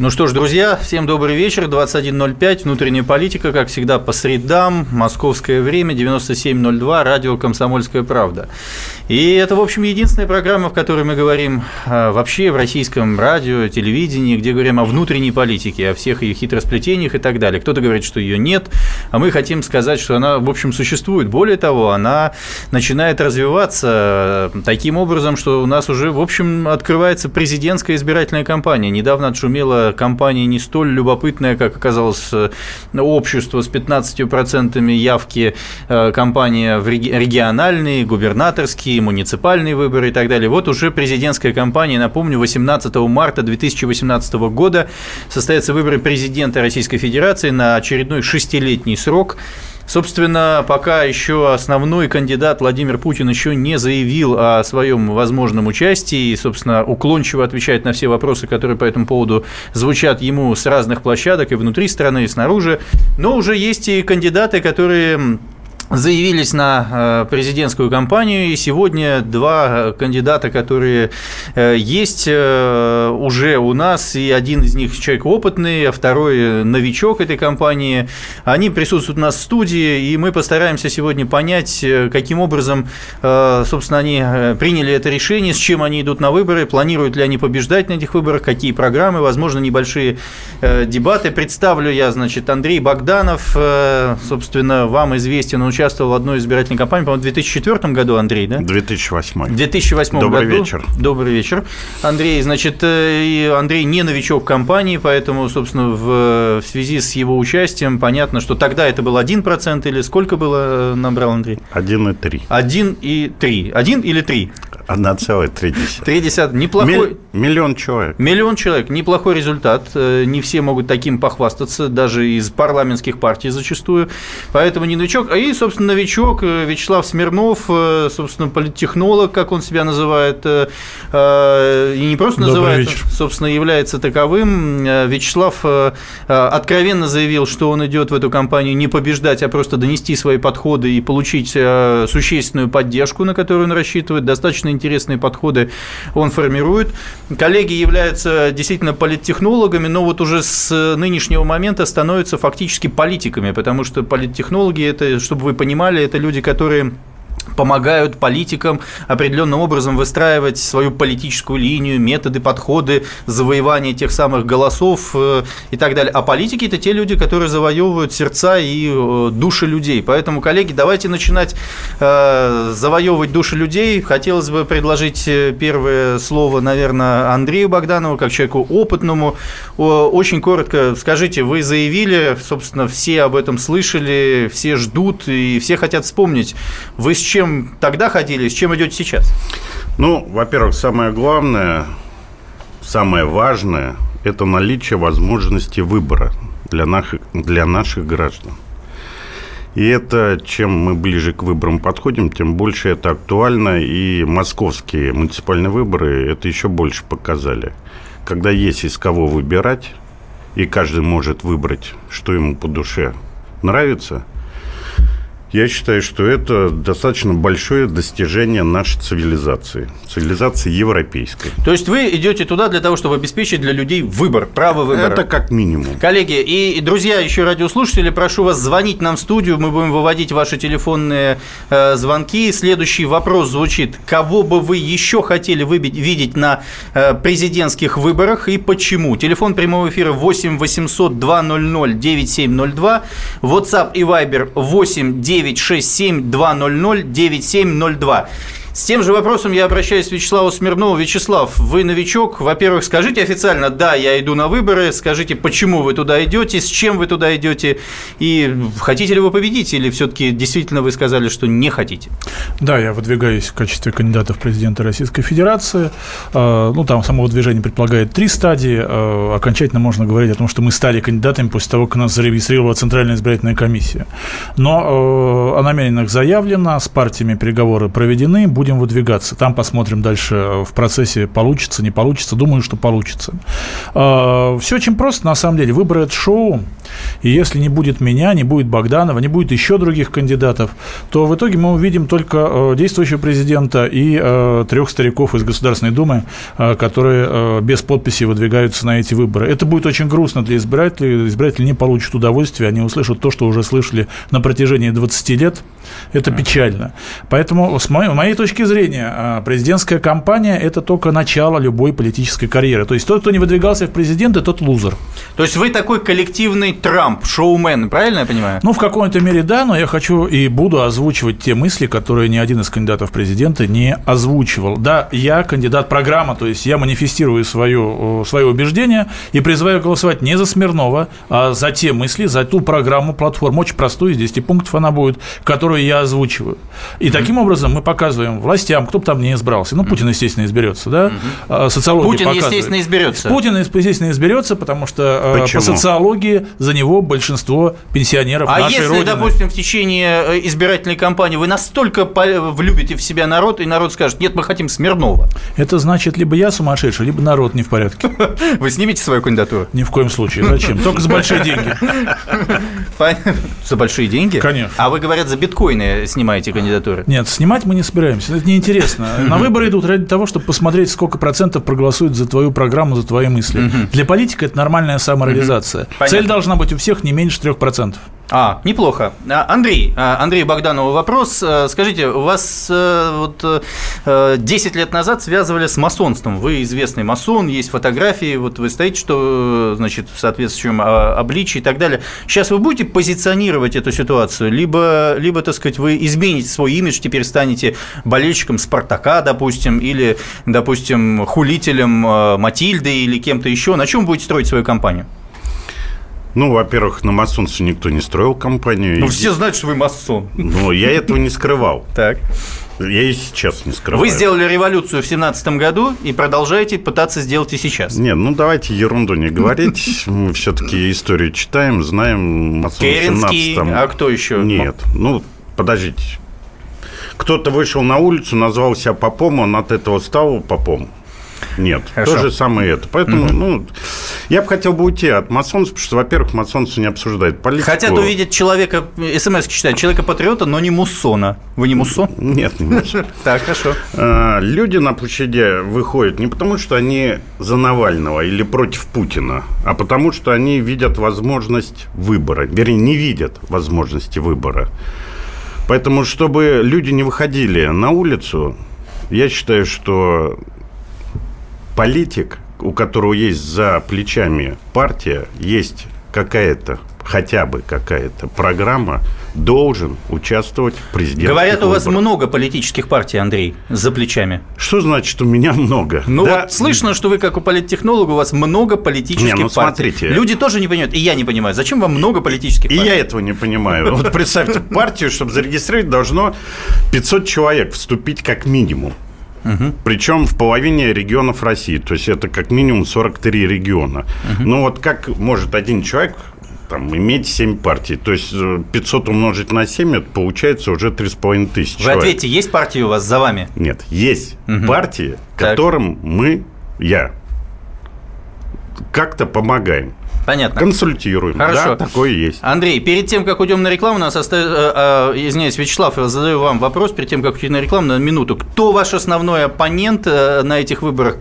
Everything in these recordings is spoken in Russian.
Ну что ж, друзья, всем добрый вечер. 21.05, внутренняя политика, как всегда, по средам, московское время, 97.02, радио «Комсомольская правда». И это, в общем, единственная программа, в которой мы говорим а, вообще в российском радио, телевидении, где говорим о внутренней политике, о всех ее хитросплетениях и так далее. Кто-то говорит, что ее нет, а мы хотим сказать, что она, в общем, существует. Более того, она начинает развиваться таким образом, что у нас уже, в общем, открывается президентская избирательная кампания. Недавно отшумела компания не столь любопытная, как оказалось э, общество с 15% явки, э, компания в региональные, губернаторские, муниципальные выборы и так далее. Вот уже президентская кампания, напомню, 18 марта 2018 года состоятся выборы президента Российской Федерации на очередной шестилетний срок. Собственно, пока еще основной кандидат Владимир Путин еще не заявил о своем возможном участии и, собственно, уклончиво отвечает на все вопросы, которые по этому поводу звучат ему с разных площадок и внутри страны, и снаружи. Но уже есть и кандидаты, которые заявились на э, президентскую кампанию, и сегодня два кандидата, которые э, есть э, уже у нас, и один из них человек опытный, а второй новичок этой кампании, они присутствуют у нас в студии, и мы постараемся сегодня понять, каким образом, собственно, они приняли это решение, с чем они идут на выборы, планируют ли они побеждать на этих выборах, какие программы, возможно, небольшие дебаты. Представлю я, значит, Андрей Богданов, собственно, вам известен, он участвовал в одной избирательной кампании, по-моему, в 2004 году, Андрей, да? 2008. В 2008 Добрый году. вечер. Добрый вечер. Андрей, значит, э, и Андрей не новичок компании, поэтому, собственно, в, в связи с его участием понятно, что тогда это был 1% или сколько было э, набрал Андрей? 1,3. 1,3. 1 или 3? 1,3. 3 неплохой... Миллион человек. Миллион человек, неплохой результат. Э, не все могут таким похвастаться, даже из парламентских партий зачастую. Поэтому не новичок. А и, собственно, новичок э, Вячеслав Смирнов, э, собственно, политтехнолог, как он себя называет, и не просто Добрый называет, вечер. собственно, является таковым. Вячеслав откровенно заявил, что он идет в эту кампанию не побеждать, а просто донести свои подходы и получить существенную поддержку, на которую он рассчитывает. Достаточно интересные подходы он формирует. Коллеги являются действительно политтехнологами, но вот уже с нынешнего момента становятся фактически политиками, потому что политтехнологи, это, чтобы вы понимали, это люди, которые помогают политикам определенным образом выстраивать свою политическую линию, методы, подходы, завоевания тех самых голосов э, и так далее. А политики – это те люди, которые завоевывают сердца и э, души людей. Поэтому, коллеги, давайте начинать э, завоевывать души людей. Хотелось бы предложить первое слово, наверное, Андрею Богданову, как человеку опытному. Очень коротко скажите, вы заявили, собственно, все об этом слышали, все ждут и все хотят вспомнить. Вы с чем чем тогда ходили, с чем идете сейчас? Ну, во-первых, самое главное, самое важное – это наличие возможности выбора для наших, для наших граждан. И это, чем мы ближе к выборам подходим, тем больше это актуально. И московские муниципальные выборы это еще больше показали. Когда есть из кого выбирать, и каждый может выбрать, что ему по душе нравится – я считаю, что это достаточно большое достижение нашей цивилизации, цивилизации европейской. То есть вы идете туда для того, чтобы обеспечить для людей выбор, право выбора? Это как минимум. Коллеги и друзья, еще радиослушатели, прошу вас звонить нам в студию, мы будем выводить ваши телефонные э, звонки. Следующий вопрос звучит: кого бы вы еще хотели выбить, видеть на э, президентских выборах и почему? Телефон прямого эфира 8 800 200 9702, WhatsApp и Viber 8 9 967 200 9702. С тем же вопросом я обращаюсь к Вячеславу Смирнову. Вячеслав, вы новичок. Во-первых, скажите официально, да, я иду на выборы. Скажите, почему вы туда идете, с чем вы туда идете, и хотите ли вы победить, или все-таки действительно вы сказали, что не хотите? Да, я выдвигаюсь в качестве кандидата в президенты Российской Федерации. А, ну, там само выдвижение предполагает три стадии. А, окончательно можно говорить о том, что мы стали кандидатами после того, как нас зарегистрировала Центральная избирательная комиссия. Но а, о намерениях заявлено, с партиями переговоры проведены, будет будем выдвигаться. Там посмотрим дальше в процессе, получится, не получится. Думаю, что получится. А, Все очень просто, на самом деле. Выборы – это шоу. И если не будет меня, не будет Богданова, не будет еще других кандидатов, то в итоге мы увидим только э, действующего президента и э, трех стариков из Государственной Думы, э, которые без подписи выдвигаются на эти выборы. Это будет очень грустно для избирателей. Избиратели не получат удовольствия, они услышат то, что уже слышали на протяжении 20 лет. Это печально. Поэтому, с моей, моей точки зрения, президентская кампания – это только начало любой политической карьеры. То есть тот, кто не выдвигался в президенты, тот лузер. То есть вы такой коллективный Трамп, шоумен, правильно я понимаю? Ну, в какой-то мере да, но я хочу и буду озвучивать те мысли, которые ни один из кандидатов в президенты не озвучивал. Да, я кандидат программа, то есть я манифестирую свое, свое убеждение и призываю голосовать не за Смирнова, а за те мысли, за ту программу, платформу, очень простую, из 10 пунктов она будет, которую я озвучиваю. И таким образом мы показываем властям, кто бы там не избрался. Ну, Путин, естественно, изберется, да? А, социология Путин, показывает. естественно, изберется. Путин, естественно, изберется, потому что а, Почему? по социологии за него большинство пенсионеров а нашей если, Родины. допустим, в течение э, избирательной кампании вы настолько влюбите в себя народ, и народ скажет, нет, мы хотим Смирнова. Это значит, либо я сумасшедший, либо народ не в порядке. Вы снимете свою кандидатуру? Ни в коем случае. Зачем? Только за большие деньги. За большие деньги? Конечно. А вы, говорят, за биткоины снимаете кандидатуры? Нет, снимать мы не собираемся. Это неинтересно. На выборы идут ради того, чтобы посмотреть, сколько процентов проголосуют за твою программу, за твои мысли. Для политика это нормальная самореализация. Цель должна быть у всех не меньше 3%. А, неплохо. А, Андрей, а, Андрей Богданову вопрос. А, скажите, вас э, вот 10 э, лет назад связывали с масонством. Вы известный масон, есть фотографии, вот вы стоите, что, значит, в соответствующем обличии и так далее. Сейчас вы будете позиционировать эту ситуацию, либо, либо так сказать, вы измените свой имидж, теперь станете болельщиком Спартака, допустим, или, допустим, хулителем э, Матильды или кем-то еще. На чем будете строить свою кампанию? Ну, во-первых, на масонстве никто не строил компанию. Ну, и... все знают, что вы масон. Ну, я этого не скрывал. Так. Я и сейчас не скрываю. Вы сделали революцию в семнадцатом году и продолжаете пытаться сделать и сейчас. Нет, ну давайте ерунду не говорить. Мы все-таки историю читаем, знаем. Керенский, а кто еще? Нет, ну подождите. Кто-то вышел на улицу, назвал себя попом, он от этого стал попом. Нет, Хорошо. то же самое это. Поэтому, угу. ну, я бы хотел бы уйти от масонства, потому что, во-первых, масонство не обсуждает политику. Хотят увидеть человека, смс читать, человека-патриота, но не муссона. Вы не муссон? Нет, не муссон. Так, хорошо. А, люди на площади выходят не потому, что они за Навального или против Путина, а потому, что они видят возможность выбора. Вернее, не видят возможности выбора. Поэтому, чтобы люди не выходили на улицу, я считаю, что политик, у которого есть за плечами партия, есть какая-то хотя бы какая-то программа, должен участвовать в президентских Говорят, выборах. у вас много политических партий, Андрей, за плечами. Что значит, у меня много? Ну, да? вот слышно, что вы, как у политтехнолога, у вас много политических не, ну, партий. Смотрите. Люди тоже не понимают, и я не понимаю, зачем вам много политических и партий? И я этого не понимаю. Вот представьте, партию, чтобы зарегистрировать, должно 500 человек вступить как минимум. Угу. Причем в половине регионов России. То есть это как минимум 43 региона. Угу. Ну вот как может один человек там, иметь 7 партий. То есть 500 э, умножить на 7, это получается уже 3,5 тысячи Вы человек. ответьте, есть партии у вас за вами? Нет, есть угу. партии, так. которым мы, я, как-то помогаем. Понятно. Консультируем. Хорошо. Да, такое есть. Андрей, перед тем, как уйдем на рекламу, нас остается, э, э, извиняюсь, Вячеслав, я задаю вам вопрос, перед тем, как уйти на рекламу, на минуту. Кто ваш основной оппонент э, на этих выборах?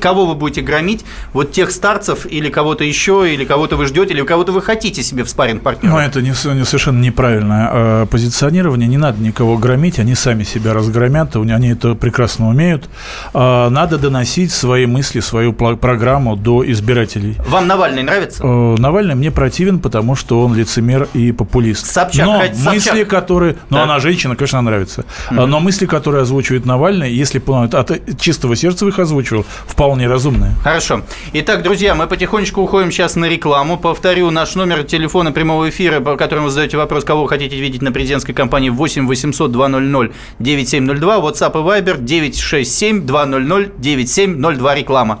Кого вы будете громить? Вот тех старцев или кого-то еще, или кого-то вы ждете, или кого-то вы хотите себе в спарринг партнера? Ну, это не, не совершенно неправильное позиционирование. Не надо никого громить, они сами себя разгромят, они это прекрасно умеют. Надо доносить свои мысли, свою программу до избирателей. Вам Навальный нравится? Нравится? Э, Навальный мне противен, потому что он лицемер и популист. Собчак, Но Собчак. мысли, которые... Ну, да. она женщина, конечно, нравится. Mm-hmm. Но мысли, которые озвучивает Навальный, если он от чистого сердца их озвучивал, вполне разумные. Хорошо. Итак, друзья, мы потихонечку уходим сейчас на рекламу. Повторю, наш номер телефона прямого эфира, по которому вы задаете вопрос, кого вы хотите видеть на президентской кампании 8 800 200 9702, WhatsApp и Viber 967 200 9702, реклама.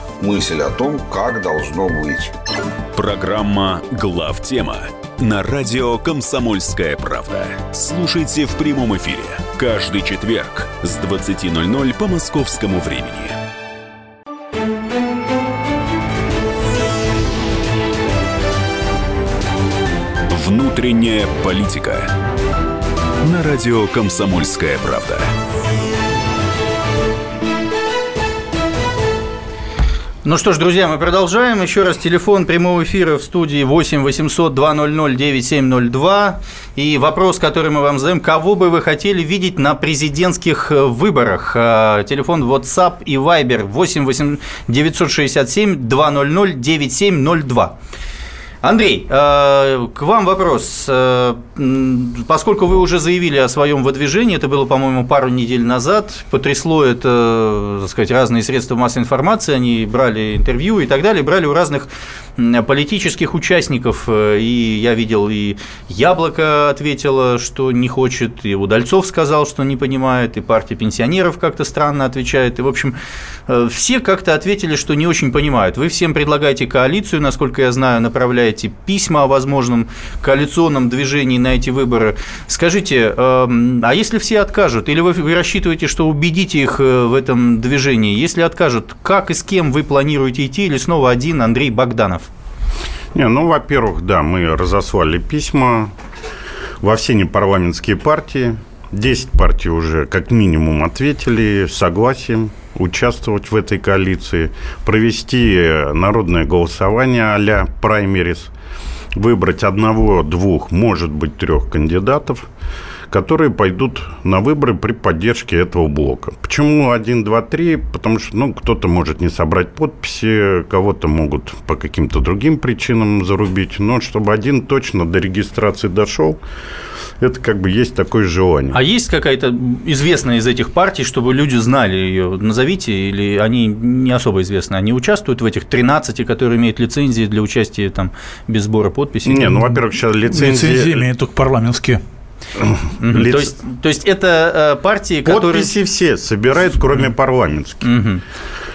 мысль о том, как должно быть. Программа «Главтема» на радио «Комсомольская правда». Слушайте в прямом эфире каждый четверг с 20.00 по московскому времени. Внутренняя политика. На радио «Комсомольская правда». Ну что ж, друзья, мы продолжаем. Еще раз телефон прямого эфира в студии 8 800 200 9702. И вопрос, который мы вам задаем, кого бы вы хотели видеть на президентских выборах? А, телефон WhatsApp и Viber 8 967 200 9702. Андрей, э, к вам вопрос. Э, поскольку вы уже заявили о своем выдвижении, это было, по-моему, пару недель назад, потрясло это, так сказать, разные средства массовой информации, они брали интервью и так далее, брали у разных политических участников, э, и я видел, и Яблоко ответило, что не хочет, и Удальцов сказал, что не понимает, и партия пенсионеров как-то странно отвечает, и, в общем, все как-то ответили, что не очень понимают. Вы всем предлагаете коалицию, насколько я знаю, направляете письма о возможном коалиционном движении на эти выборы. Скажите, эм, а если все откажут, или вы рассчитываете, что убедите их э, в этом движении? Если откажут, как и с кем вы планируете идти, или снова один Андрей Богданов? Не, ну, во-первых, да, мы разослали письма во все непарламентские партии. Десять партий уже как минимум ответили согласием участвовать в этой коалиции, провести народное голосование а-ля праймерис, выбрать одного, двух, может быть, трех кандидатов, которые пойдут на выборы при поддержке этого блока. Почему один, два, три? Потому что ну, кто-то может не собрать подписи, кого-то могут по каким-то другим причинам зарубить. Но чтобы один точно до регистрации дошел, это как бы есть такое желание. А есть какая-то известная из этих партий, чтобы люди знали ее? Назовите, или они не особо известны? Они участвуют в этих 13, которые имеют лицензии для участия там без сбора подписей? Не, ну, во-первых, сейчас лицензии... Лицензии имеют только парламентские. Лиц... То, есть, то есть это э, партии, которые... Подписи все собирают, кроме парламентских. Угу.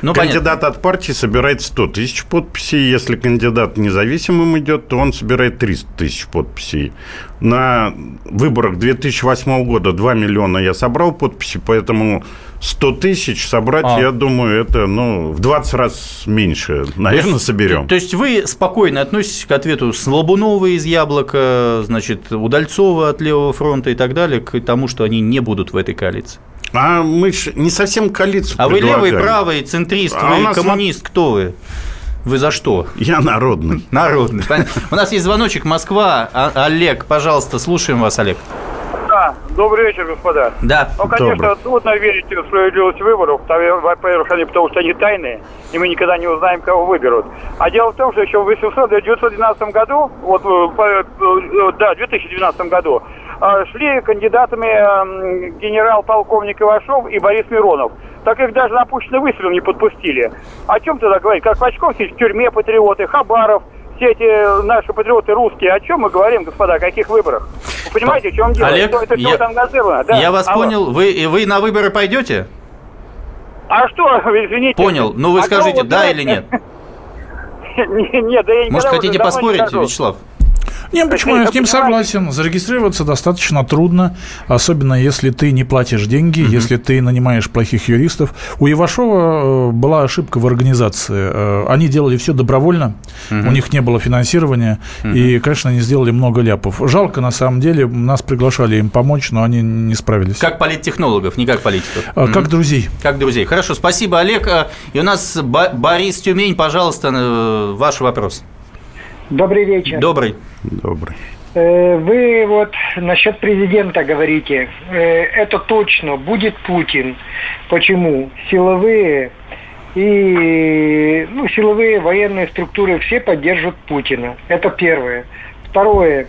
Ну, кандидат понятно. от партии собирает 100 тысяч подписей. Если кандидат независимым идет, то он собирает 300 тысяч подписей. На выборах 2008 года 2 миллиона я собрал подписи, поэтому 100 тысяч собрать, а. я думаю, это ну, в 20 раз меньше, наверное, то есть, соберем. То, то есть вы спокойно относитесь к ответу Слабунова из Яблока, значит, Удальцова от Левого фронта и так далее, к тому, что они не будут в этой коалиции? А мы же не совсем коалицию А предлагаем. вы левый, правый, центрист, а вы коммунист, см... кто вы? Вы за что? Я народный. Народный. У нас есть звоночек Москва. А, Олег, пожалуйста, слушаем вас, Олег. Да, добрый вечер, господа. Да. Ну, конечно, Добрый. трудно верить в справедливость выборов, во-первых, они потому что они тайные, и мы никогда не узнаем, кого выберут. А дело в том, что еще в 1912 году, вот, э, э, да, в 2012 году, э, шли кандидатами эм, генерал-полковник Ивашов и Борис Миронов. Так их даже на пушечный выстрел не подпустили. О чем тогда говорить? Как Вачков в тюрьме патриоты, Хабаров – все эти наши патриоты русские, о чем мы говорим, господа, о каких выборах? Вы понимаете, в чем дело? Олег, это, это я, да. я вас Алло. понял. Вы, вы на выборы пойдете? А что, извините. Понял. Ну вы а скажите, да или нет? Нет, да я Может, хотите поспорить, Вячеслав? Не, почему я с ним согласен. Зарегистрироваться достаточно трудно, особенно если ты не платишь деньги, угу. если ты нанимаешь плохих юристов. У Ивашова э, была ошибка в организации. Э, они делали все добровольно, угу. у них не было финансирования, угу. и, конечно, они сделали много ляпов. Жалко, на самом деле, нас приглашали им помочь, но они не справились. Как политтехнологов, не как политиков. А, как друзей. Как друзей. Хорошо, спасибо, Олег. Э, и у нас Борис Тюмень, пожалуйста, ваш вопрос. Добрый вечер. Добрый. Добрый. Э, вы вот насчет президента говорите. Э, это точно будет Путин. Почему? Силовые и ну, силовые военные структуры все поддержат Путина. Это первое. Второе.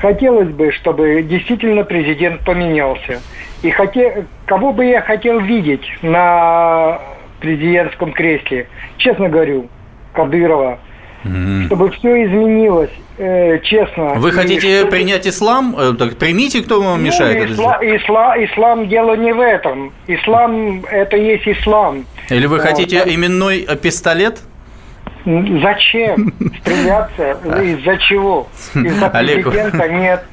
хотелось бы, чтобы действительно президент поменялся. И хоте... кого бы я хотел видеть на президентском кресле, честно говорю, Кадырова, mm-hmm. чтобы все изменилось, э, честно. Вы хотите что... принять ислам? Э, так примите, кто вам ну, мешает исла... исла... Ислам дело не в этом. Ислам – это есть ислам. Или вы вот. хотите именной пистолет? Зачем стреляться? Из-за чего? Из-за президента нет.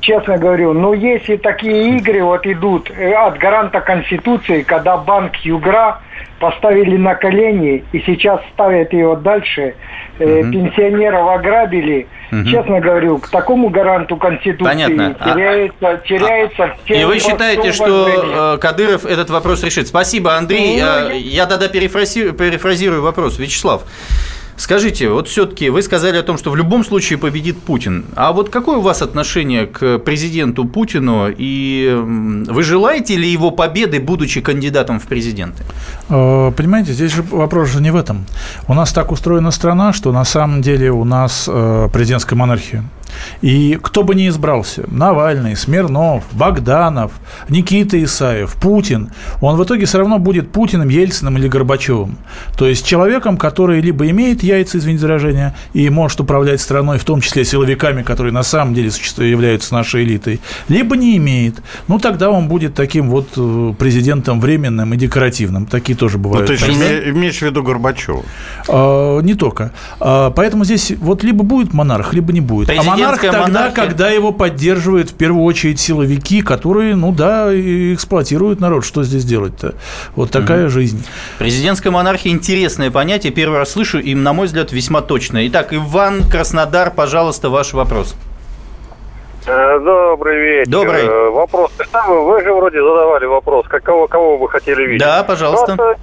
Честно говорю, но если такие игры вот идут э, от гаранта Конституции, когда банк Югра поставили на колени и сейчас ставят его дальше, угу. пенсионеров ограбили, угу. честно говорю, к такому гаранту Конституции Понятно. теряется, а, теряется а, И вы считаете, что э, Кадыров этот вопрос решит? Спасибо, Андрей. Ну, я... я тогда перефразирую, перефразирую вопрос. Вячеслав, Скажите, вот все-таки вы сказали о том, что в любом случае победит Путин. А вот какое у вас отношение к президенту Путину? И вы желаете ли его победы, будучи кандидатом в президенты? Э, понимаете, здесь же вопрос же не в этом. У нас так устроена страна, что на самом деле у нас э, президентская монархия. И кто бы ни избрался, Навальный, Смирнов, Богданов, Никита Исаев, Путин, он в итоге все равно будет Путиным, Ельциным или Горбачевым. То есть человеком, который либо имеет яйца, извините выражение, и может управлять страной, в том числе силовиками, которые на самом деле являются нашей элитой, либо не имеет. Ну, тогда он будет таким вот э, президентом временным и декоративным. Такие тоже бывают. Ну, ты же имеешь в виду Горбачева? А, не только. А, поэтому здесь вот либо будет монарх, либо не будет. А монарх тогда, монархия. когда его поддерживают в первую очередь силовики, которые, ну да, эксплуатируют народ. Что здесь делать-то? Вот такая угу. жизнь. Президентская монархия – интересное понятие. Первый раз слышу, и, на мой взгляд, весьма точное. Итак, Иван Краснодар, пожалуйста, ваш вопрос. Э, добрый вечер. Добрый. Э, вопрос. Вы же вроде задавали вопрос, какого, кого вы хотели видеть. Да, пожалуйста. Просто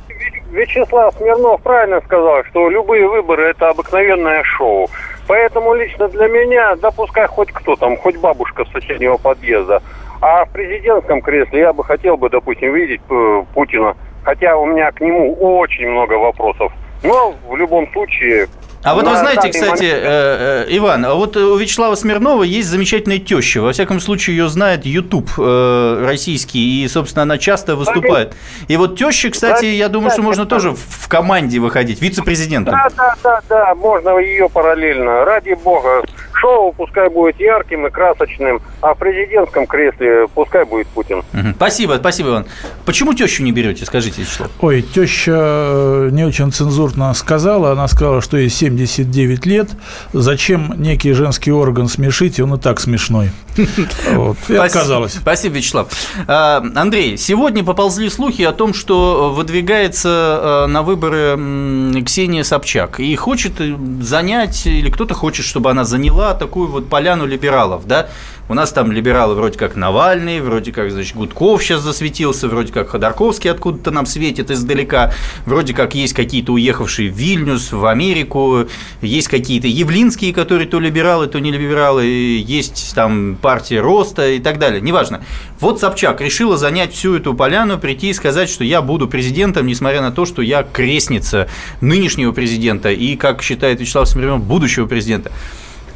Вячеслав Смирнов правильно сказал, что любые выборы – это обыкновенное шоу. Поэтому лично для меня, да хоть кто там, хоть бабушка с соседнего подъезда. А в президентском кресле я бы хотел бы, допустим, видеть э, Путина. Хотя у меня к нему очень много вопросов. Но в любом случае а вот вы знаете, кстати, э, э, Иван, а вот у Вячеслава Смирнова есть замечательная теща. Во всяком случае, ее знает YouTube э, российский, и, собственно, она часто выступает. И вот теща, кстати, я думаю, что можно тоже в команде выходить, вице-президентом. Да, да, да, да, можно ее параллельно. Ради бога, шоу пускай будет ярким и красочным, а в президентском кресле пускай будет Путин. Угу. Спасибо, спасибо, Иван. Почему тещу не берете, скажите, Вячеслав? Ой, теща э, не очень цензурно сказала. Она сказала, что ей 79 лет. Зачем некий женский орган смешить, он и так смешной. Вот. И отказалась. Спасибо, Вячеслав. А, Андрей, сегодня поползли слухи о том, что выдвигается э, на выборы Ксения Собчак и хочет занять, или кто-то хочет, чтобы она заняла такую вот поляну либералов, да, у нас там либералы вроде как Навальный, вроде как, значит, Гудков сейчас засветился, вроде как Ходорковский откуда-то нам светит издалека, вроде как есть какие-то уехавшие в Вильнюс, в Америку, есть какие-то Явлинские, которые то либералы, то не либералы, есть там партия Роста и так далее, неважно. Вот Собчак решила занять всю эту поляну, прийти и сказать, что я буду президентом, несмотря на то, что я крестница нынешнего президента и, как считает Вячеслав Смирнов, будущего президента.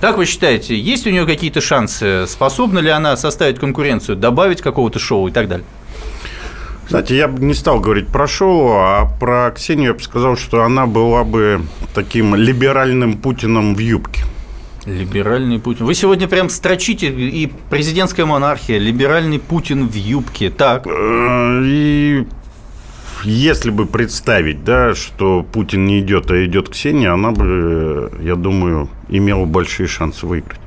Как вы считаете, есть у нее какие-то шансы? Способна ли она составить конкуренцию, добавить какого-то шоу и так далее? Кстати, я бы не стал говорить про шоу, а про Ксению я бы сказал, что она была бы таким либеральным Путиным в юбке. Либеральный Путин. Вы сегодня прям строчите и президентская монархия, либеральный Путин в юбке. Так. Э, и если бы представить, да, что Путин не идет, а идет Ксения, она бы, я думаю, имела большие шансы выиграть.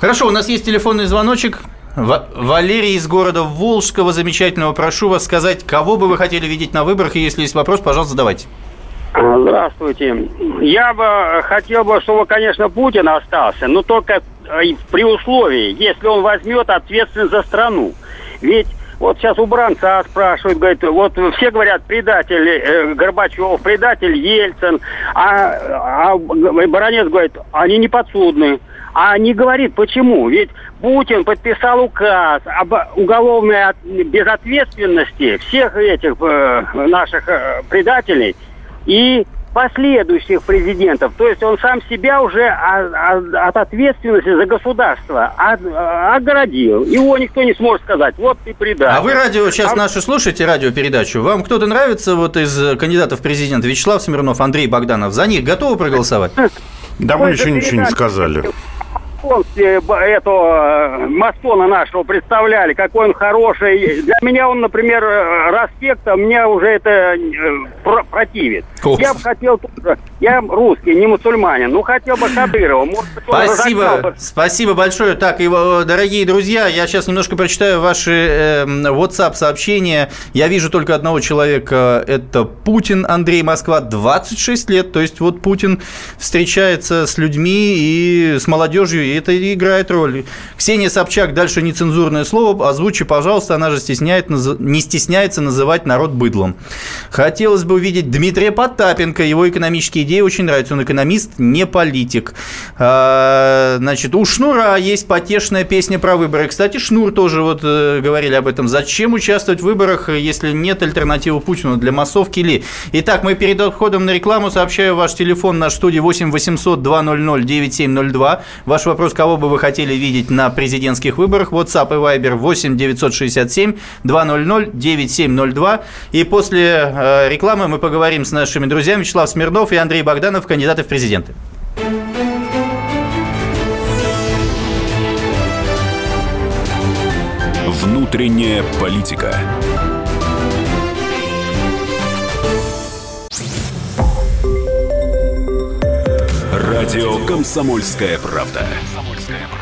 Хорошо, у нас есть телефонный звоночек. Валерий из города Волжского, замечательного. Прошу вас сказать, кого бы вы хотели видеть на выборах, и если есть вопрос, пожалуйста, задавайте. Здравствуйте. Я бы хотел бы, чтобы, конечно, Путин остался, но только э, при условии, если он возьмет ответственность за страну. Ведь вот сейчас у Бранца спрашивают, говорит, вот все говорят, предатель э, Горбачев, предатель Ельцин, а, а Баранец говорит, они не подсудны. А не говорит, почему. Ведь Путин подписал указ об уголовной безответственности всех этих э, наших э, предателей. И последующих президентов. То есть он сам себя уже от ответственности за государство оградил. Его никто не сможет сказать, вот ты предатель. А вы радио сейчас а... наши слушаете, радиопередачу? Вам кто-то нравится вот из кандидатов в президенты? Вячеслав Смирнов, Андрей Богданов. За них готовы проголосовать? Да мы еще ничего не сказали полностью этого э, Мастона нашего представляли, какой он хороший. Для меня он, например, э, Распект, а мне уже это э, противит. Ух. Я бы хотел тоже, я русский, не мусульманин, ну хотел бы Кадырова. Может Спасибо, спасибо большое. Так, и, дорогие друзья, я сейчас немножко прочитаю ваши э, WhatsApp сообщения. Я вижу только одного человека, это Путин Андрей Москва, 26 лет, то есть вот Путин встречается с людьми и с молодежью, это играет роль. Ксения Собчак, дальше нецензурное слово, озвучи, пожалуйста, она же стесняет, не стесняется называть народ быдлом. Хотелось бы увидеть Дмитрия Потапенко, его экономические идеи очень нравятся, он экономист, не политик. А, значит, у Шнура есть потешная песня про выборы. Кстати, Шнур тоже вот э, говорили об этом. Зачем участвовать в выборах, если нет альтернативы Путину для массовки ли? Итак, мы перед отходом на рекламу сообщаю ваш телефон на студии 8 800 200 9702. Ваш вопрос вопрос, кого бы вы хотели видеть на президентских выборах. WhatsApp и Viber 8 967 200 9702. И после э, рекламы мы поговорим с нашими друзьями Вячеслав Смирнов и Андрей Богданов, кандидаты в президенты. Внутренняя политика. Радио «Комсомольская правда».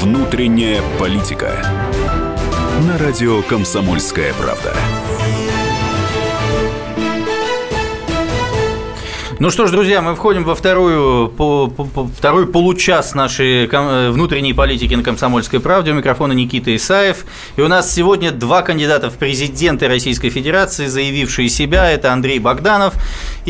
Внутренняя политика. На радио Комсомольская правда. Ну что ж, друзья, мы входим во вторую, по, по, второй получас нашей ком, внутренней политики на «Комсомольской правде». У микрофона Никита Исаев. И у нас сегодня два кандидата в президенты Российской Федерации, заявившие себя. Это Андрей Богданов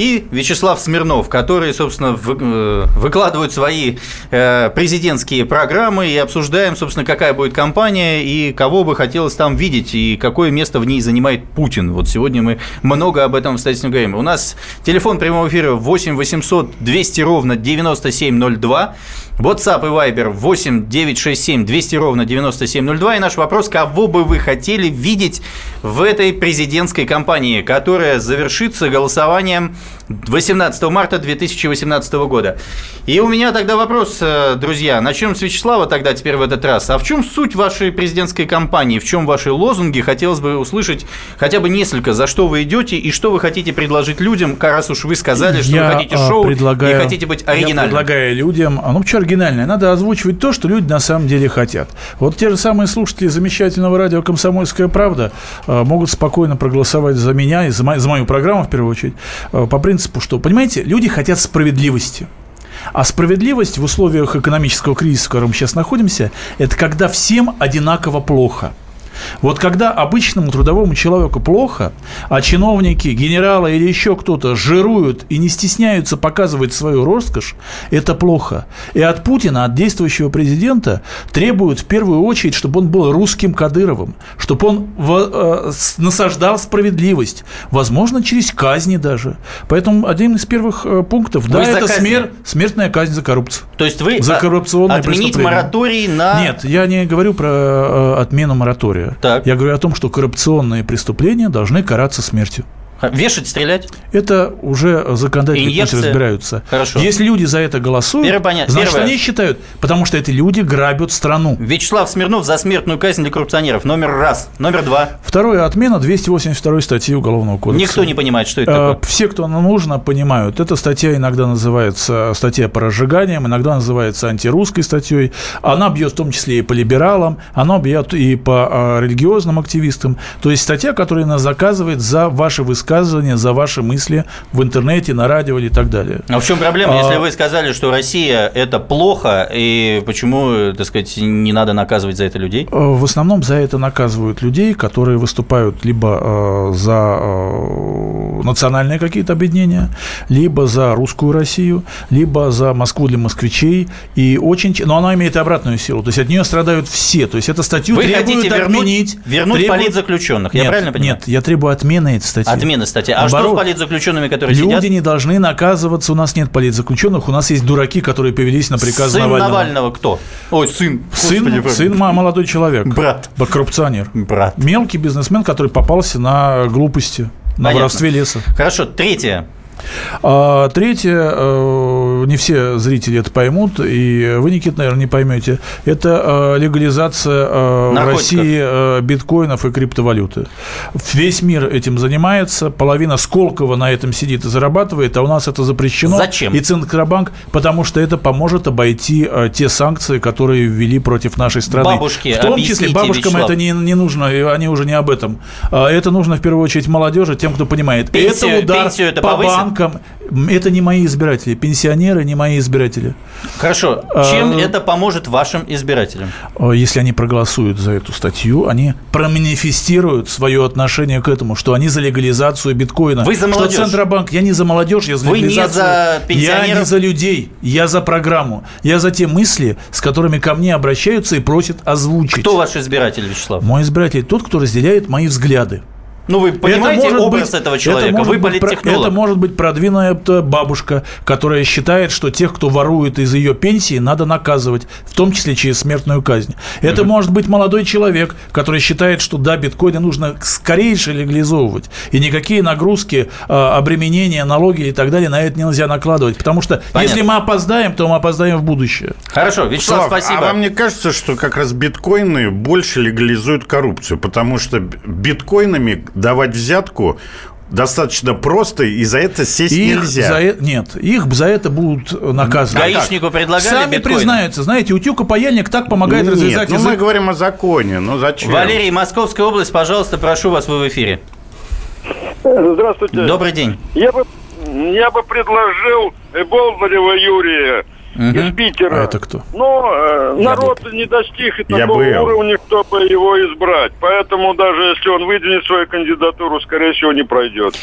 и Вячеслав Смирнов, которые, собственно, э, выкладывают свои э, президентские программы и обсуждаем, собственно, какая будет кампания и кого бы хотелось там видеть, и какое место в ней занимает Путин. Вот сегодня мы много об этом, кстати, говорим. У нас телефон прямого эфира 8 800 200 ровно 9702. WhatsApp и Viber 8 967 200 ровно 9702. И наш вопрос, кого бы вы хотели видеть в этой президентской кампании, которая завершится голосованием 18 марта 2018 года. И у меня тогда вопрос, э, друзья, начнем с Вячеслава тогда теперь в этот раз. А в чем суть вашей президентской кампании? В чем ваши лозунги? Хотелось бы услышать хотя бы несколько, за что вы идете и что вы хотите предложить людям, раз уж вы сказали, что я вы хотите а, шоу предлагаю, и хотите быть оригинальным. Я предлагаю людям, а ну что оригинальное, надо озвучивать то, что люди на самом деле хотят. Вот те же самые слушатели замечательного радио «Комсомольская правда» э, могут спокойно проголосовать за меня и за мою, программу, в первую очередь, э, по принципу, что, понимаете, люди хотят справедливости. А справедливость в условиях экономического кризиса, в котором мы сейчас находимся, это когда всем одинаково плохо – вот когда обычному трудовому человеку плохо, а чиновники, генералы или еще кто-то жируют и не стесняются показывать свою роскошь, это плохо. И от Путина, от действующего президента требуют в первую очередь, чтобы он был русским Кадыровым, чтобы он в, э, насаждал справедливость, возможно, через казни даже. Поэтому один из первых э, пунктов, вы да, это смер, смертная казнь за коррупцию. То есть вы за коррупционное отменить мораторий на... Нет, я не говорю про э, отмену моратория. Так. Я говорю о том, что коррупционные преступления должны караться смертью. Вешать, стрелять? Это уже законодатели пусть разбираются. Хорошо. Если люди за это голосуют, Первое, значит, Первое. они считают, потому что эти люди грабят страну. Вячеслав Смирнов за смертную казнь для коррупционеров. Номер раз. Номер два. Второе. Отмена 282 статьи Уголовного кодекса. Никто не понимает, что это такое. Все, кто нужно, понимают. Эта статья иногда называется статья по разжиганиям, иногда называется антирусской статьей. Она бьет в том числе и по либералам, она бьет и по а, религиозным активистам. То есть статья, которая нас заказывает за ваши высказывания высказывания, за ваши мысли в интернете, на радио и так далее. А в чем проблема, если а... вы сказали, что Россия – это плохо, и почему, так сказать, не надо наказывать за это людей? Э, в основном за это наказывают людей, которые выступают либо э, за э, национальные какие-то объединения, либо за русскую Россию, либо за Москву для москвичей. И очень... Но она имеет обратную силу. То есть от нее страдают все. То есть эту статью Вы требуют хотите отменить. Вернуть требуют... политзаключенных, я нет, правильно понимаю? Нет, я требую отмены этой статьи. Отмены статьи. А Наоборот, что с политзаключенными, которые люди сидят? Люди не должны наказываться. У нас нет политзаключенных, у нас есть дураки, которые повелись на приказ сын Навального. Навального кто? Ой, сын. Сын, Господи, сын молодой человек. Брат. Коррупционер. Брат. Мелкий бизнесмен, который попался на глупости, на Понятно. воровстве леса. Хорошо, третье. А, третье, э, не все зрители это поймут, и вы, Никита, наверное, не поймете, это э, легализация э, в России биткоинов и криптовалюты. Весь мир этим занимается, половина Сколково на этом сидит и зарабатывает, а у нас это запрещено. Зачем? И Центробанк, потому что это поможет обойти те санкции, которые ввели против нашей страны. Бабушки, В том числе бабушкам Вячеслав. это не, не нужно, они уже не об этом. А это нужно в первую очередь молодежи, тем, кто понимает. Пенсию, это удар пенсию это по повысит? банкам, банкам. Это не мои избиратели. Пенсионеры не мои избиратели. Хорошо. Чем а, это поможет вашим избирателям? А, если они проголосуют за эту статью, они проманифестируют свое отношение к этому, что они за легализацию биткоина. Вы за молодежь. Что Центробанк, я не за молодежь, я за Вы легализацию. не за пенсионеров? Я не за людей, я за программу. Я за те мысли, с которыми ко мне обращаются и просят озвучить. Кто ваш избиратель, Вячеслав? Мой избиратель тот, кто разделяет мои взгляды. Ну, вы понимаете это образ быть, этого человека? Это вы быть, политтехнолог. Это может быть продвинутая бабушка, которая считает, что тех, кто ворует из ее пенсии, надо наказывать, в том числе через смертную казнь. Это угу. может быть молодой человек, который считает, что да, биткоины нужно скорейше легализовывать, и никакие нагрузки, а, обременения, налоги и так далее на это нельзя накладывать, потому что Понятно. если мы опоздаем, то мы опоздаем в будущее. Хорошо, Вячеслав, Слав, спасибо. А вам не кажется, что как раз биткоины больше легализуют коррупцию, потому что биткоинами давать взятку достаточно просто, и за это сесть их нельзя. За, э, нет, их за это будут наказаны. Гаишнику предлагали Сами биткоины? признаются. Знаете, утюг и паяльник так помогает нет, развязать ну язык. мы говорим о законе, ну зачем? Валерий, Московская область, пожалуйста, прошу вас, вы в эфире. Здравствуйте. Добрый день. Я бы, я бы предложил Болдырева Юрия угу. из Питера. А это кто? Но э, народ не достиг такого уровня, чтобы его избрать. Поэтому даже если он выдвинет свою кандидатуру, скорее всего, не пройдет.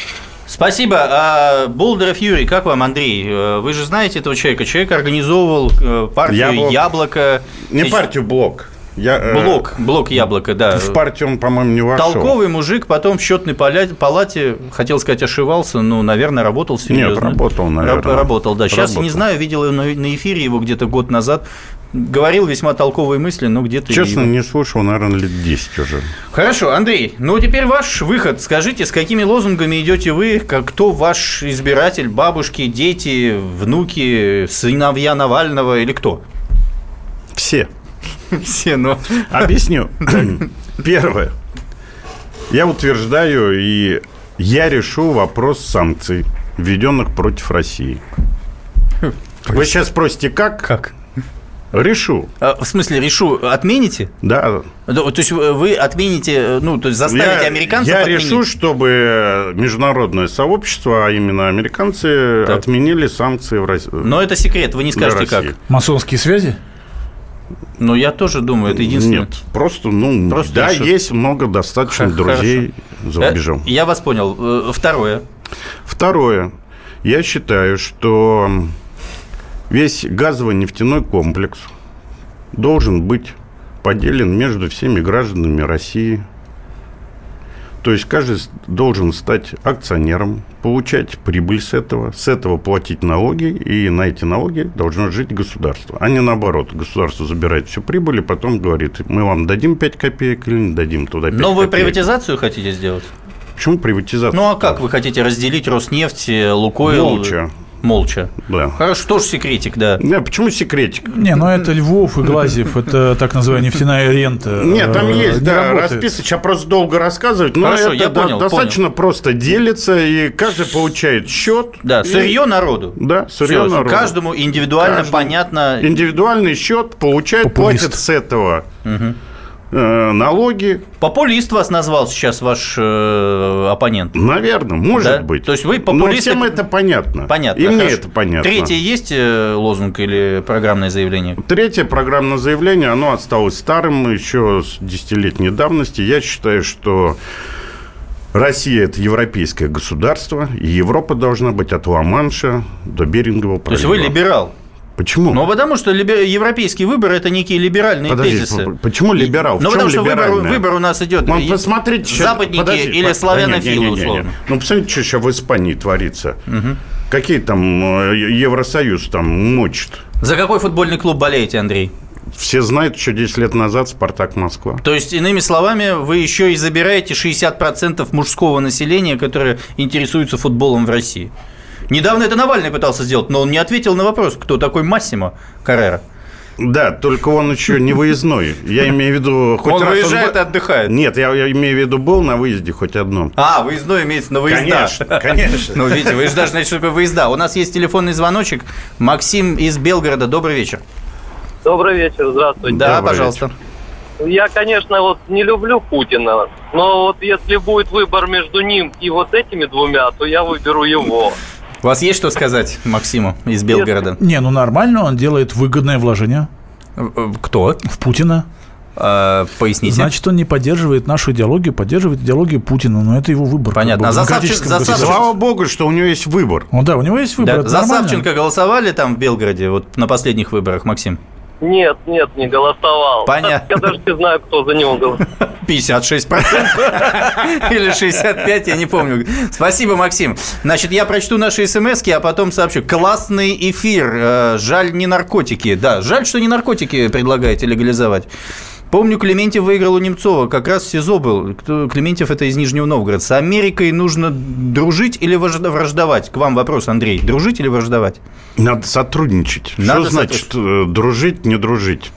Спасибо. А Болдырев Юрий, как вам, Андрей? Э, Вы же знаете этого человека. Человек организовывал э, партию Яблок. «Яблоко». Не партию «Блок». Я, э, Блок, блок яблоко, да. В партию он, по-моему, не вошел. Толковый мужик, потом в счетной палате, хотел сказать, ошивался, ну, наверное, работал серьезно. Нет, работал, наверное. Работал, да. Сейчас Работал. не знаю, видел его на эфире его где-то год назад. Говорил весьма толковые мысли, но где-то... Честно, его... не слушал, наверное, лет 10 уже. Хорошо, Андрей, ну теперь ваш выход. Скажите, с какими лозунгами идете вы? Кто ваш избиратель? Бабушки, дети, внуки, сыновья Навального или кто? Все. Все, но... Объясню. Первое. Я утверждаю, и я решу вопрос санкций, введенных против России. Вы сейчас спросите, как? Как? Решу. А, в смысле, решу, отмените? Да. То есть вы отмените, ну, то есть заставите я, американцев Я отменить? решу, чтобы международное сообщество, а именно американцы, Так. отменили санкции в России. Но это секрет, вы не скажете как. Масонские связи? Ну, я тоже думаю, это единственное. Нет, просто, ну, Просто да, решил. есть много достаточно Х- друзей за Э, рубежом. Я вас понял. Э, Второе. Второе. Я считаю, что весь газово-нефтяной комплекс должен быть поделен между всеми гражданами России. То есть каждый должен стать акционером, получать прибыль с этого, с этого платить налоги, и на эти налоги должно жить государство. А не наоборот. Государство забирает всю прибыль и потом говорит, мы вам дадим 5 копеек или не дадим туда 5 Но вы копеек. приватизацию хотите сделать? Почему приватизация? Ну, а как вы хотите разделить Роснефть, э, Лукойл? Молча. Молча. Да. Хорошо, тоже секретик, да. Не, почему секретик? Не, ну это Львов и Глазьев, это так называемая нефтяная рента. Нет, там Э, есть, да, расписок. Сейчас просто долго рассказывать. Но Хорошо, это я понял, достаточно просто делится, и каждый получает счет. Да, сырье народу. Да, сырье народу. Каждому индивидуально понятно. Индивидуальный счет получает, платит с этого. э, налоги. Популист вас назвал сейчас ваш э, оппонент. Наверное, может да? быть. То есть вы популист. Но всем это понятно. Понятно. И мне это понятно. Третье есть э, лозунг или программное заявление? Третье программное заявление, оно осталось старым еще с десятилетней давности. Я считаю, что Россия – это европейское государство, и Европа должна быть от Ла-Манша до Берингового пролива. То есть вы либерал? Почему? Ну, потому что европейский выбор – это некие либеральные Подожди, тезисы. Почему либерал? Ну, потому что выбор, выбор у нас идет Вон, посмотрите, западники подожди, или под... славянофилы, не, не, не, не, условно. Ну, посмотрите, что сейчас в Испании творится. Угу. Какие там э, Евросоюз там мочит. За какой футбольный клуб болеете, Андрей? Все знают, что 10 лет назад «Спартак Москва». То есть, иными словами, вы еще и забираете 60% мужского населения, которое интересуется футболом в России. Недавно это Навальный пытался сделать, но он не ответил на вопрос, кто такой Массимо Каррера. Да, только он еще не выездной. Я имею в виду... Хоть он выезжает он... и отдыхает. Нет, я, я имею в виду, был на выезде хоть одном. А, выездной имеется на выезда. Конечно, конечно. Ну, видите, выезда, значит, что такое выезда. У нас есть телефонный звоночек. Максим из Белгорода. Добрый вечер. Добрый вечер, здравствуйте. Да, Добрый пожалуйста. Вечер. Я, конечно, вот не люблю Путина, но вот если будет выбор между ним и вот этими двумя, то я выберу его. У вас есть что сказать Максиму из Белгорода? Не, ну нормально, он делает выгодное вложение. Э, кто? В Путина. А, поясните. Значит, он не поддерживает нашу идеологию, поддерживает идеологию Путина. Но это его выбор. Понятно. А за, Савченко, за Савченко... Слава богу, что у него есть выбор. Ну да, у него есть выбор. Да, за нормально. Савченко голосовали там в Белгороде вот на последних выборах, Максим? Нет, нет, не голосовал. Понятно. Я даже не знаю, кто за него голосовал. 56% или 65%, я не помню. Спасибо, Максим. Значит, я прочту наши смс а потом сообщу. Классный эфир. Э, жаль, не наркотики. Да, жаль, что не наркотики предлагаете легализовать. Помню, Клементьев выиграл у Немцова, как раз в СИЗО был. Клементьев это из Нижнего Новгорода. С Америкой нужно дружить или враждовать? К вам вопрос, Андрей. Дружить или враждовать? Надо сотрудничать. Надо Что значит сотруд... Э, дружить, не дружить?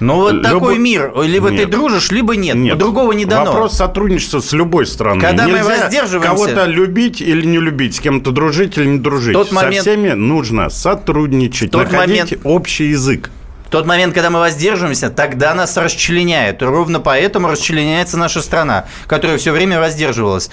Ну, вот Люб... такой мир. Либо нет. ты дружишь, либо нет. нет. Другого не дано. Вопрос сотрудничества с любой страной. Когда Нельзя мы воздерживаемся... кого-то любить или не любить, с кем-то дружить или не дружить. Тот момент... Со всеми нужно сотрудничать, тот находить момент... общий язык тот момент, когда мы воздерживаемся, тогда нас расчленяет. Ровно поэтому расчленяется наша страна, которая все время воздерживалась.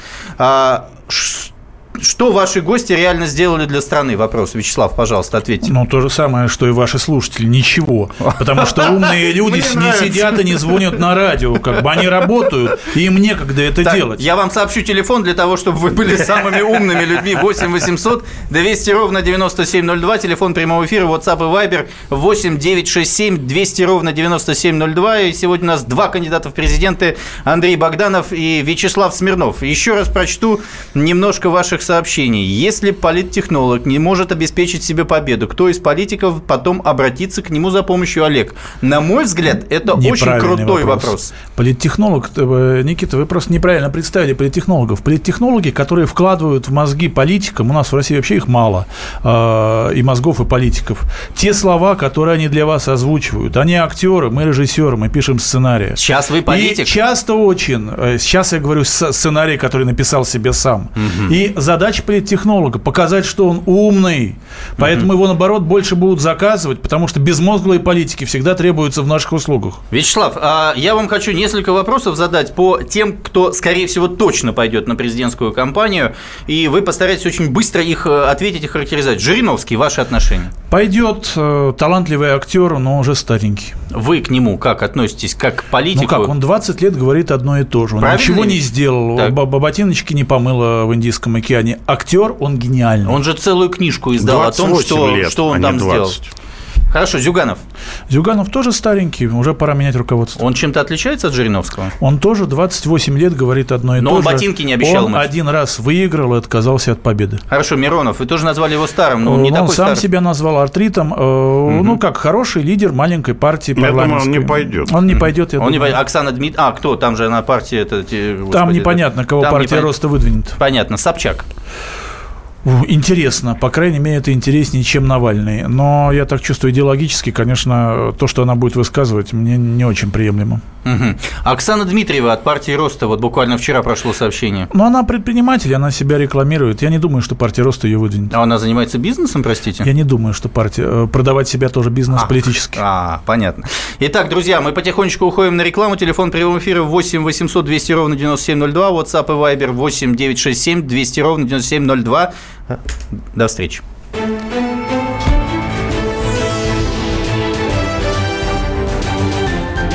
Что ваши гости реально сделали для страны? Вопрос. Вячеслав, пожалуйста, ответьте. Ну, то же самое, что и ваши слушатели. Ничего. Потому что умные люди не сидят и не звонят на радио. Как бы они работают, и им некогда это делать. Я вам сообщу телефон для того, чтобы вы были самыми умными людьми. 8 800 200 ровно 9702. Телефон прямого эфира, WhatsApp и Viber 8 967 200 ровно 9702. И сегодня у нас два кандидата в президенты. Андрей Богданов и Вячеслав Смирнов. Еще раз прочту немножко ваших сообщений. Если политтехнолог не может обеспечить себе победу, кто из политиков потом обратится к нему за помощью, Олег? На мой взгляд, это очень крутой вопрос. вопрос. Политтехнолог, э, Никита, вы просто неправильно представили политтехнологов. Политтехнологи, которые вкладывают в мозги политикам, у нас в России вообще их мало, э, и мозгов, и политиков. Те слова, которые они для вас озвучивают, они актеры, мы режиссеры, мы пишем сценарии. Сейчас вы политик. И часто очень, э, сейчас я говорю сценарий, который написал себе сам. Угу. И за задача политтехнолога – показать, что он умный. Поэтому его, наоборот, больше будут заказывать, потому что безмозглые политики всегда требуются в наших услугах. Вячеслав, а я вам хочу несколько вопросов задать по тем, кто, скорее всего, точно пойдет на президентскую кампанию, и вы постараетесь очень быстро их э, ответить и характеризовать. Жириновский, ваши отношения? Пойдет э, талантливый актер, но уже старенький. Вы к нему как относитесь? Как к политику? Ну как, он 20 лет говорит одно и то же. Он Правильно ничего не сделал. Так. Ботиночки не помыло в Индийском океане. Актер, он гениальный. Он же целую книжку издал о том, что, лет, что он а там 20. сделал. Хорошо, Зюганов. Зюганов тоже старенький, уже пора менять руководство. Он чем-то отличается от Жириновского? Он тоже 28 лет говорит одно и Но то же. Но он ботинки не обещал Он мыть. один раз выиграл и отказался от победы. Хорошо, Миронов, вы тоже назвали его старым, но он не он такой сам старый. себя назвал артритом. Угу. Ну, как хороший лидер маленькой партии Я думаю, он не пойдет. Он не пойдет, я он думаю. Не пойдет. Оксана Дмит... А, кто? Там же на партии... Это, господи, Там непонятно, кого партия это... роста выдвинет. Понятно. Собчак. Интересно, по крайней мере, это интереснее, чем Навальный. Но я так чувствую идеологически, конечно, то, что она будет высказывать, мне не очень приемлемо. Угу. Оксана Дмитриева от партии Роста, вот буквально вчера прошло сообщение. Но она предприниматель, она себя рекламирует. Я не думаю, что партия Роста ее выдвинет. А она занимается бизнесом, простите? Я не думаю, что партия... Э, продавать себя тоже бизнес а, политический. А, понятно. Итак, друзья, мы потихонечку уходим на рекламу. Телефон прямого эфира 8 800 200 ровно 9702, WhatsApp и Viber 8 967 200 ровно 9702. До встречи.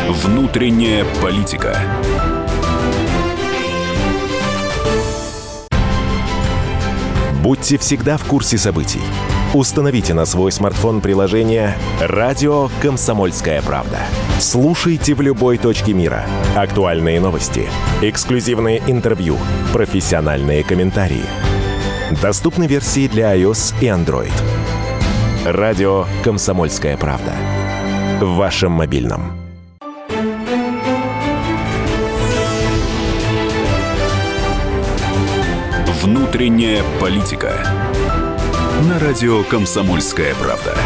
Внутренняя политика. Будьте всегда в курсе событий. Установите на свой смартфон приложение «Радио Комсомольская правда». Слушайте в любой точке мира. Актуальные новости, эксклюзивные интервью, профессиональные комментарии – Доступны версии для iOS и Android. Радио «Комсомольская правда». В вашем мобильном. Внутренняя политика. На радио «Комсомольская правда».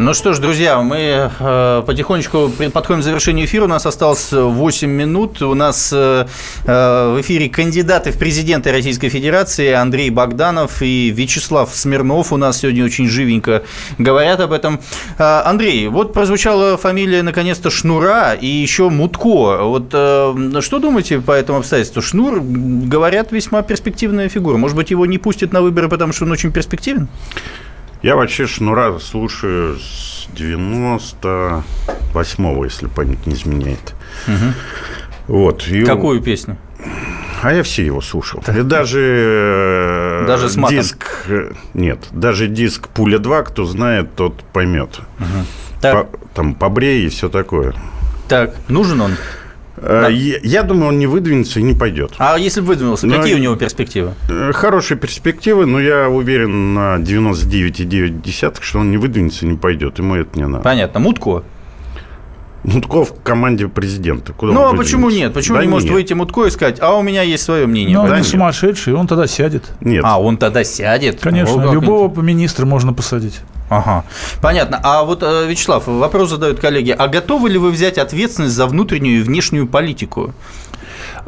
Ну что ж, друзья, мы э, потихонечку подходим к завершению эфира. У нас осталось 8 минут. У нас э, э, в эфире кандидаты в президенты Российской Федерации Андрей Богданов и Вячеслав Смирнов. У нас сегодня очень живенько говорят об этом. Андрей, вот прозвучала фамилия наконец-то Шнура и еще Мутко. Вот что думаете по этому обстоятельству? Шнур, говорят, весьма перспективная фигура. Может быть, его не пустят на выборы, потому что он очень перспективен? Я вообще Шнура слушаю с 98-го, если память не изменяет. Угу. Вот. И Какую песню? А я все его слушал. И даже, э, даже с матом. диск... Нет, даже диск «Пуля 2», кто знает, тот поймет. Угу. По, там «Побрей» и все такое. Так, нужен он? Э, да. Я, думаю, он не выдвинется и не пойдет. А если бы выдвинулся, но, какие у него перспективы? Э, хорошие перспективы, но я уверен на 99,9, что он не выдвинется и не пойдет. Ему это не надо. Понятно. Мутко? Мутко в команде президента. Куда ну, а почему нет? Почему да не нет. может выйти Мутко и сказать, а у меня есть свое мнение? Ну, он да не сумасшедший, он тогда сядет. Нет. А, он тогда сядет? Конечно, О, любого министра можно посадить. Ага, понятно. А вот, э, Вячеслав, вопрос задают коллеги. А готовы ли вы взять ответственность за внутреннюю и внешнюю политику?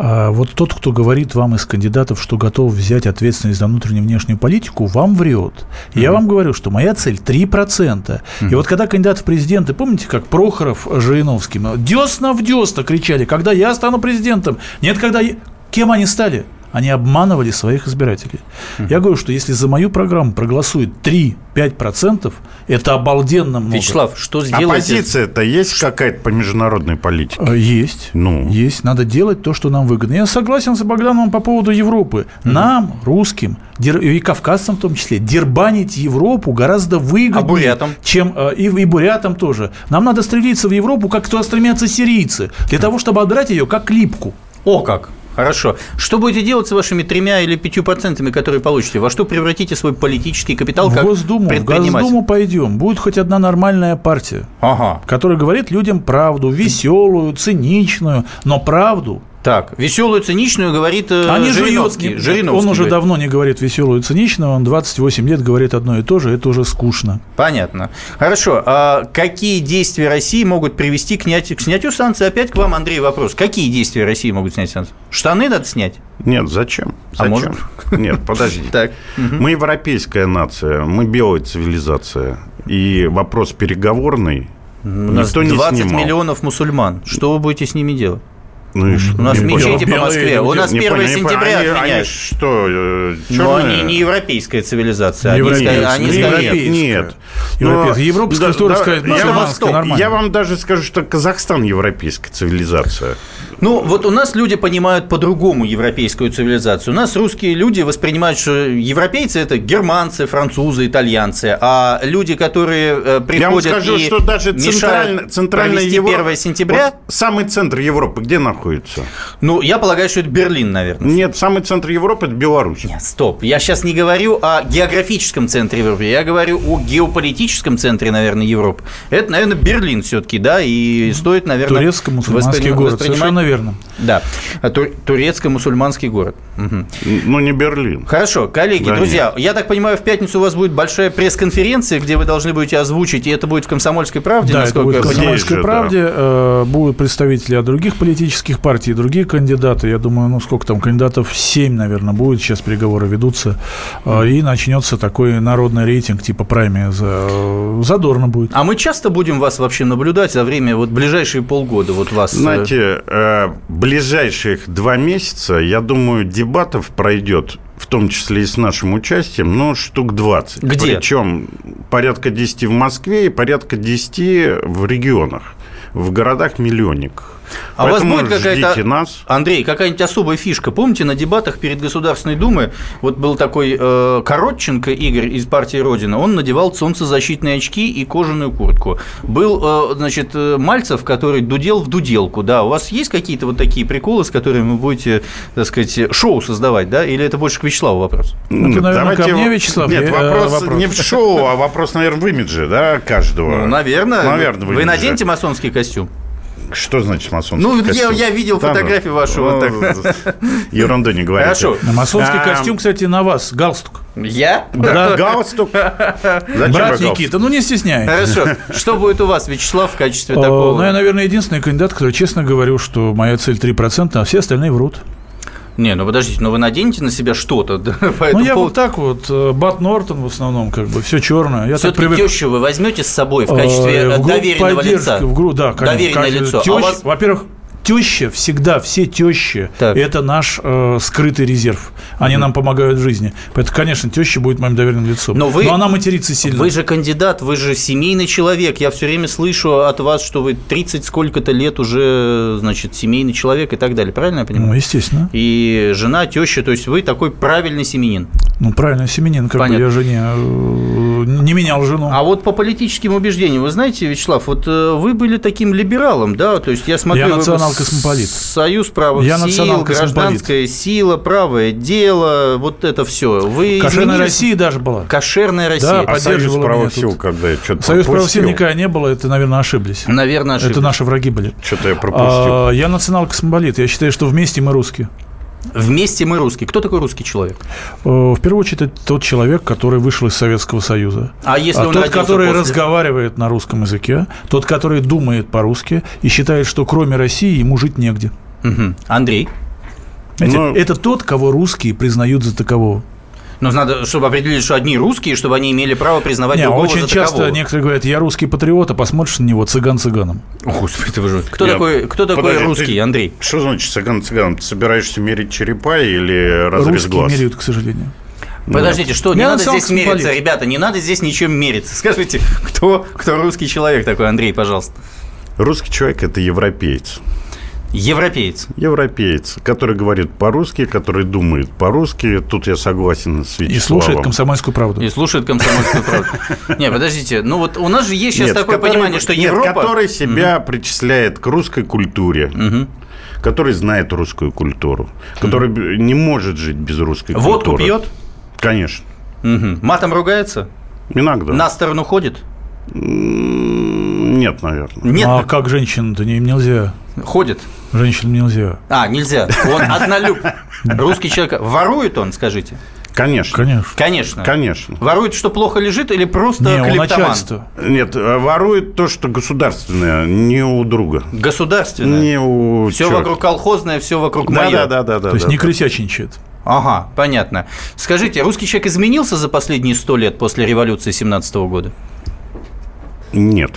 А вот тот, кто говорит вам из кандидатов, что готов взять ответственность за внутреннюю и внешнюю политику, вам врет. Mm-hmm. Я вам говорю, что моя цель 3%. Mm-hmm. И вот когда кандидат в президенты, помните, как Прохоров Жириновским, десна в десна кричали, когда я стану президентом? Нет, когда я... Кем они стали? Они обманывали своих избирателей. Uh-huh. Я говорю, что если за мою программу проголосует 3-5%, это обалденно много. Вячеслав, что сделать? Оппозиция-то есть какая-то по международной политике? Э, есть. Ну. Есть. Надо делать то, что нам выгодно. Я согласен с Богдановым по поводу Европы. Uh-huh. Нам, русским, и кавказцам в том числе, дербанить Европу гораздо выгоднее, а бурятам? чем э, и, и бурятам тоже. Нам надо стремиться в Европу, как туда стремятся сирийцы, для того, чтобы отдрать ее как липку. О, как! Хорошо. Что будете делать с вашими тремя или пятью процентами, которые получите? Во что превратите свой политический капитал в как Госдуму, В Госдуму пойдем. Будет хоть одна нормальная партия, ага. которая говорит людям правду, веселую, циничную, но правду. Так, веселую циничную говорит э, Они Жириновский. Жуют, Жириновский. Он уже говорит. давно не говорит веселую циничную, он 28 лет говорит одно и то же, это уже скучно. Понятно. Хорошо. А какие действия России могут привести к, снятию, к снятию санкций? Опять к вам, Андрей, вопрос. Какие действия России могут снять санкции? Штаны надо снять? Нет, зачем? А зачем? А может? Нет, подожди. Так. Мы европейская нация, мы белая цивилизация. И вопрос переговорный У нас 20 миллионов мусульман. Что вы будете с ними делать? Ну и что? У нас мечети по Москве. У нас 1 сентября они, отменяют. Они что, э, Но они не европейская цивилизация. Они, они нет, нет. Европейская. Европейская да, история, да, сказать, я, я вам даже скажу, что Казахстан европейская цивилизация. Ну, вот у нас люди понимают по-другому европейскую цивилизацию. У нас русские люди воспринимают, что европейцы – это германцы, французы, итальянцы, а люди, которые приходят Я вам скажу, и что даже центральная, центральная Европа, 1 сентября… Вот самый центр Европы где находится? Ну, я полагаю, что это Берлин, наверное. Нет, самый центр Европы – это Беларусь. Нет, стоп. Я сейчас не говорю о географическом центре Европы, я говорю о геополитическом центре, наверное, Европы. Это, наверное, Берлин все-таки, да, и стоит, наверное… Турецко-мусульманский город, совершенно Совершенно верно. Да. Турецко-мусульманский город. Угу. Ну, не Берлин. Хорошо, коллеги, да друзья, нет. я так понимаю, в пятницу у вас будет большая пресс-конференция, где вы должны будете озвучить, и это будет в «Комсомольской правде», да, это будет в «Комсомольской правде». Да. Э, будут представители от других политических партий, другие кандидаты. Я думаю, ну, сколько там кандидатов? Семь, наверное, будет. Сейчас переговоры ведутся. Э, и начнется такой народный рейтинг типа прайме. Задорно будет. А мы часто будем вас вообще наблюдать за время, вот ближайшие полгода вот вас? Э, Знаете, ближайших два месяца, я думаю, дебатов пройдет в том числе и с нашим участием, ну, штук 20. Где? Причем порядка 10 в Москве и порядка 10 в регионах, в городах-миллионниках. А Поэтому у вас будет какая-то, нас. Андрей, какая-нибудь особая фишка? Помните, на дебатах перед Государственной Думой вот был такой э, Коротченко Игорь из партии Родина, он надевал солнцезащитные очки и кожаную куртку. Был, э, значит, э, Мальцев, который дудел в дуделку, да. У вас есть какие-то вот такие приколы, с которыми вы будете, так сказать, шоу создавать, да? Или это больше к Вячеславу вопрос? Ну, ты, наверное, Давайте... ко мне, Вячеслав. Нет, вопрос, вопрос не в шоу, а вопрос, наверное, в имидже, да, каждого. Ну, наверное. Наверное, Вы наденете масонский костюм? Что значит масонский ну, костюм? Ну, я, я видел Там, фотографию вашу. Ну, вот так. Ерунду не говорите. Хорошо. Масонский а, костюм, кстати, на вас. Галстук. Я? Да, галстук. Зачем Брат Никита, ну не стесняйтесь. Хорошо. Что будет у вас, Вячеслав, в качестве такого? Ну, я, наверное, единственный кандидат, который честно говорю, что моя цель 3%, а все остальные врут. Не, ну подождите, но вы наденете на себя что-то? Да, ну, я вот так вот, э, Бат Нортон в основном, как бы, все черное. Я Все-таки привык... тещу вы возьмете с собой в качестве э, в доверенного лица? В группу, да, конечно. Доверенное лицо. Тещ, а вас... Во-первых, теща всегда, все тещи это наш э, скрытый резерв. Они угу. нам помогают в жизни. Поэтому, конечно, теща будет моим доверенным лицом. Но, вы, Но она матерится сильно. Вы же кандидат, вы же семейный человек. Я все время слышу от вас, что вы 30 сколько-то лет уже, значит, семейный человек и так далее. Правильно я понимаю? Ну, естественно. И жена, теща, то есть вы такой правильный семенин. Ну, правильный семенин, как Понятно. бы я жене э, не менял жену. А вот по политическим убеждениям, вы знаете, Вячеслав, вот э, вы были таким либералом, да? То есть я смотрю... Я национал-космополит. Союз правых я сил, гражданская сила, правое дело, вот это все. Вы Кошерная изменились? Россия даже была. Кошерная Россия. Да, а Союз правых сил, когда я что-то Союз правых сил никогда не было, это, наверное, ошиблись. Наверное, ошиблись. Это наши враги были. Что-то я пропустил. А, я национал-космополит. Я считаю, что вместе мы русские. Вместе мы русские. Кто такой русский человек? Э, в первую очередь, это тот человек, который вышел из Советского Союза. А если он Тот, который после... разговаривает на русском языке, тот, который думает по-русски и считает, что кроме России ему жить негде. Угу. Андрей? Знаете, Но... Это тот, кого русские признают за такового. Но надо, чтобы определить, что одни русские, чтобы они имели право признавать Не, другого очень за часто такового. некоторые говорят, я русский патриот, а посмотришь на него цыган цыганом. О, Господи, вы же... Кто я... такой, кто такой Подожди, русский, ты... Андрей? Что значит цыган цыганом? Ты собираешься мерить черепа или разрез Русские глаз? меряют, к сожалению. Подождите, что, не надо здесь мериться, ребята, не надо здесь ничем мериться. Скажите, кто, кто русский человек такой, Андрей, пожалуйста? Русский человек – это европеец. Европеец. Европеец, который говорит по-русски, который думает по-русски. Тут я согласен с Вячеславом. И слушает комсомольскую правду. И слушает комсомольскую правду. Не, подождите, ну вот у нас же есть сейчас такое понимание, что Европа... который себя причисляет к русской культуре который знает русскую культуру, который не может жить без русской культуры. Водку пьет? Конечно. Матом ругается? Иногда. На сторону ходит? Нет, наверное. Нет. А как женщин-то им нельзя? Ходит. Женщинам нельзя. А, нельзя. Он однолюб. Русский человек. Ворует он, скажите? Конечно. Конечно. Конечно. Конечно. Ворует, что плохо лежит, или просто не, клептоман? Нет, ворует то, что государственное, не у друга. Государственное? Не у Все черт. вокруг колхозное, все вокруг да, мое. Да, да, да, да. То есть да, не да. крысячничает. Ага, понятно. Скажите, русский человек изменился за последние сто лет после революции 17 года? Нет.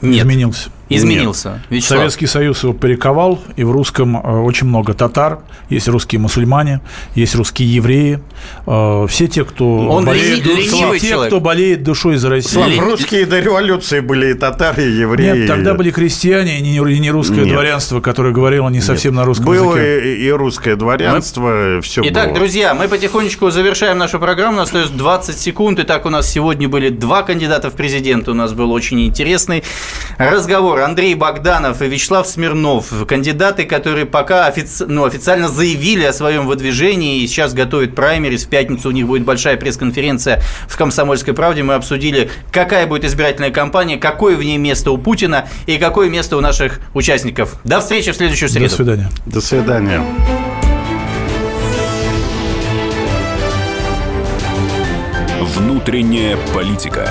Нет. Изменился. Изменился. Нет. Советский Союз его перековал, и в русском э, очень много татар, есть русские мусульмане, есть русские евреи, э, все те, кто Он болеет, ли, все те, кто болеет душой за Россию. Слав, русские до революции были и татары, и евреи. Нет, тогда были крестьяне, и не, не русское Нет. дворянство, которое говорило не совсем Нет. на русском было языке. Было и, и русское дворянство, мы... все Итак, было. друзья, мы потихонечку завершаем нашу программу, у нас остается 20 секунд. Итак, у нас сегодня были два кандидата в президенты, у нас был очень интересный разговор прокурор Андрей Богданов и Вячеслав Смирнов, кандидаты, которые пока офици... ну, официально заявили о своем выдвижении и сейчас готовят праймерис. В пятницу у них будет большая пресс-конференция в «Комсомольской правде». Мы обсудили, какая будет избирательная кампания, какое в ней место у Путина и какое место у наших участников. До встречи в следующую среду. До свидания. До свидания. Внутренняя политика.